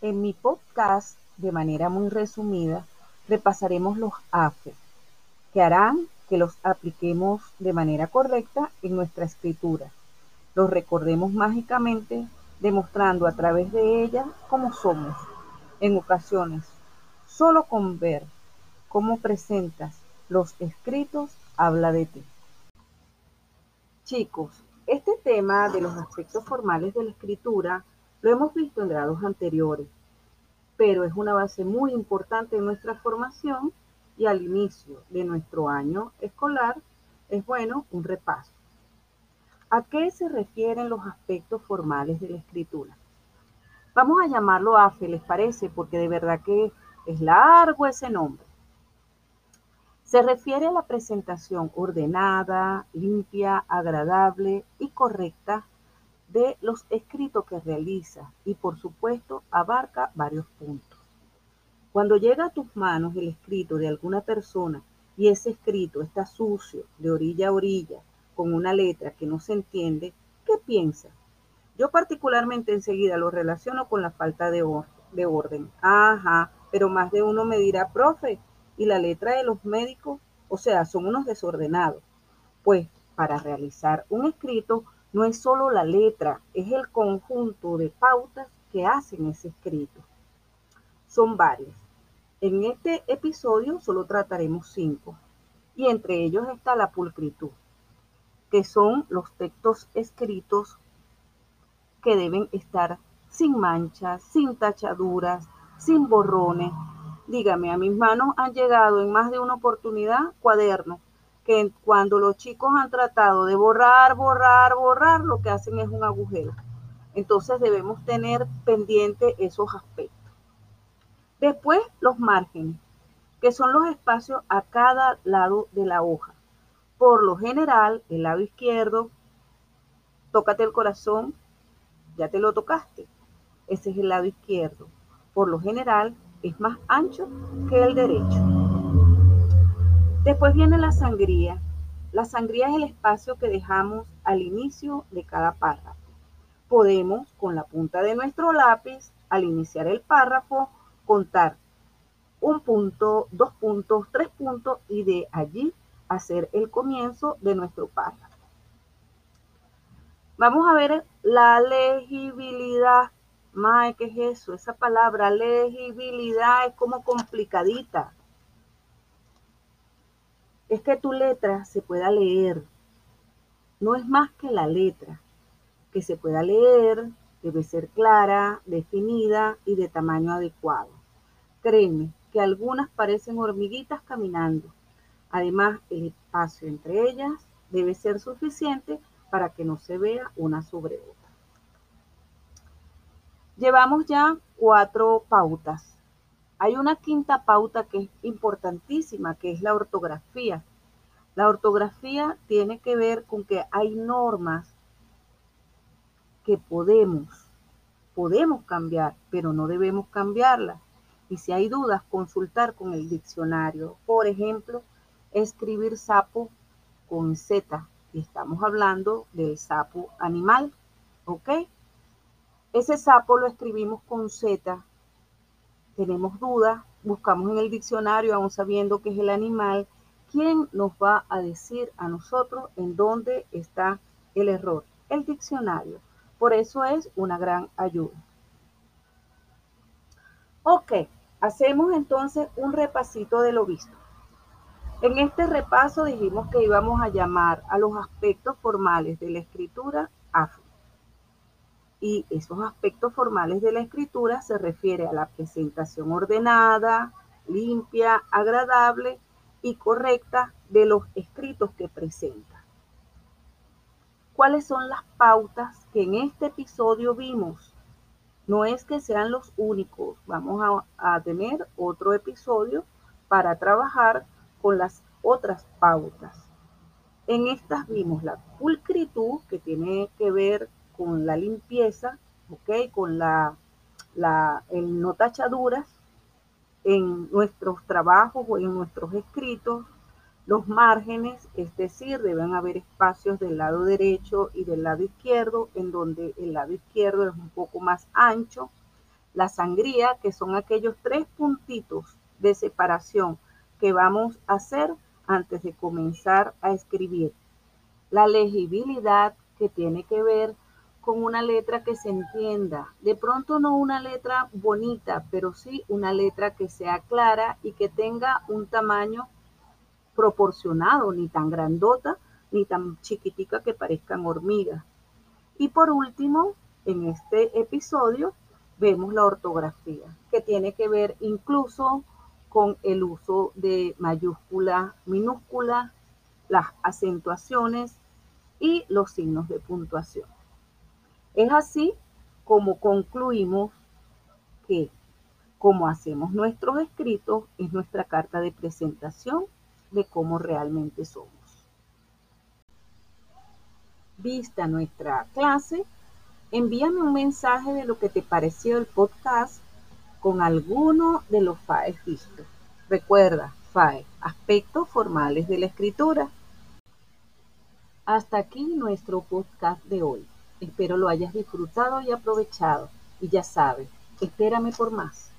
En mi podcast, de manera muy resumida, repasaremos los AFE, que harán que los apliquemos de manera correcta en nuestra escritura. Los recordemos mágicamente, demostrando a través de ella cómo somos. En ocasiones, solo con ver cómo presentas los escritos, habla de ti. Chicos, este tema de los aspectos formales de la escritura lo hemos visto en grados anteriores, pero es una base muy importante en nuestra formación y al inicio de nuestro año escolar es bueno un repaso. ¿A qué se refieren los aspectos formales de la escritura? Vamos a llamarlo AFE, ¿les parece? Porque de verdad que es largo ese nombre. Se refiere a la presentación ordenada, limpia, agradable y correcta de los escritos que realiza y por supuesto abarca varios puntos. Cuando llega a tus manos el escrito de alguna persona y ese escrito está sucio de orilla a orilla con una letra que no se entiende, ¿qué piensas? Yo particularmente enseguida lo relaciono con la falta de, de orden. Ajá, pero más de uno me dirá, profe, y la letra de los médicos, o sea, son unos desordenados. Pues para realizar un escrito no es solo la letra, es el conjunto de pautas que hacen ese escrito. Son varias. En este episodio solo trataremos cinco, y entre ellos está la pulcritud, que son los textos escritos que deben estar sin manchas, sin tachaduras, sin borrones, Dígame, a mis manos han llegado en más de una oportunidad cuadernos que cuando los chicos han tratado de borrar, borrar, borrar, lo que hacen es un agujero. Entonces debemos tener pendiente esos aspectos. Después, los márgenes, que son los espacios a cada lado de la hoja. Por lo general, el lado izquierdo, tócate el corazón, ya te lo tocaste. Ese es el lado izquierdo. Por lo general, es más ancho que el derecho. Después viene la sangría. La sangría es el espacio que dejamos al inicio de cada párrafo. Podemos, con la punta de nuestro lápiz, al iniciar el párrafo, contar un punto, dos puntos, tres puntos y de allí hacer el comienzo de nuestro párrafo. Vamos a ver la legibilidad Mae, ¿qué es eso? Esa palabra legibilidad es como complicadita. Es que tu letra se pueda leer. No es más que la letra. Que se pueda leer, debe ser clara, definida y de tamaño adecuado. Créeme que algunas parecen hormiguitas caminando. Además, el espacio entre ellas debe ser suficiente para que no se vea una sobre otra. Llevamos ya cuatro pautas. Hay una quinta pauta que es importantísima, que es la ortografía. La ortografía tiene que ver con que hay normas que podemos, podemos cambiar, pero no debemos cambiarlas. Y si hay dudas, consultar con el diccionario. Por ejemplo, escribir sapo con Z. Y estamos hablando del sapo animal. ¿Ok? Ese sapo lo escribimos con Z. Tenemos dudas, buscamos en el diccionario, aún sabiendo que es el animal. ¿Quién nos va a decir a nosotros en dónde está el error? El diccionario. Por eso es una gran ayuda. Ok, hacemos entonces un repasito de lo visto. En este repaso dijimos que íbamos a llamar a los aspectos formales de la escritura afro y esos aspectos formales de la escritura se refiere a la presentación ordenada, limpia, agradable y correcta de los escritos que presenta. ¿Cuáles son las pautas que en este episodio vimos? No es que sean los únicos, vamos a, tener otro episodio para trabajar con las otras pautas. En estas vimos la pulcritud, que tiene que ver con la limpieza, ¿ok? Con la, la el no tachaduras en nuestros trabajos o en nuestros escritos, los márgenes, es decir, deben haber espacios del lado derecho y del lado izquierdo, en donde el lado izquierdo es un poco más ancho, la sangría, que son aquellos tres puntitos de separación que vamos a hacer antes de comenzar a escribir. La legibilidad, que tiene que ver con una letra que se entienda. De pronto no una letra bonita, pero sí una letra que sea clara y que tenga un tamaño proporcionado, ni tan grandota, ni tan chiquitica que parezcan hormigas. Y por último, en este episodio vemos la ortografía, que tiene que ver incluso con el uso de mayúscula, minúscula, las acentuaciones y los signos de puntuación. Es así como concluimos que como hacemos nuestros escritos es nuestra carta de presentación de cómo realmente somos. Vista nuestra clase, envíame un mensaje de lo que te pareció el podcast con alguno de los FAE vistos. Recuerda, FAE, aspectos formales de la escritura. Hasta aquí nuestro podcast de hoy. Espero lo hayas disfrutado y aprovechado. Y ya sabes, espérame por más.